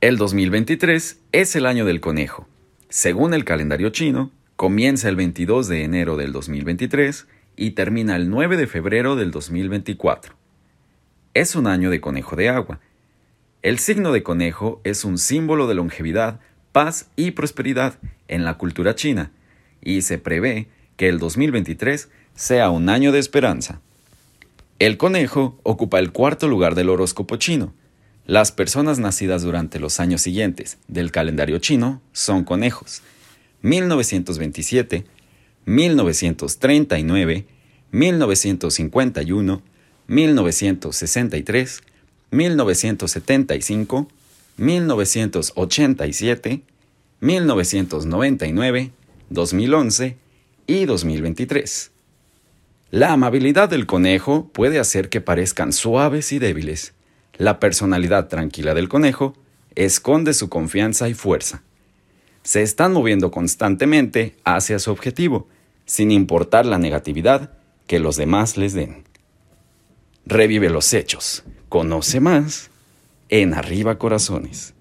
El 2023 es el año del conejo. Según el calendario chino, comienza el 22 de enero del 2023 y termina el 9 de febrero del 2024. Es un año de conejo de agua. El signo de conejo es un símbolo de longevidad, paz y prosperidad en la cultura china, y se prevé que el 2023 sea un año de esperanza. El conejo ocupa el cuarto lugar del horóscopo chino, las personas nacidas durante los años siguientes del calendario chino son conejos. 1927, 1939, 1951, 1963, 1975, 1987, 1999, 2011 y 2023. La amabilidad del conejo puede hacer que parezcan suaves y débiles la personalidad tranquila del conejo esconde su confianza y fuerza. Se están moviendo constantemente hacia su objetivo, sin importar la negatividad que los demás les den. Revive los hechos. Conoce más en Arriba Corazones.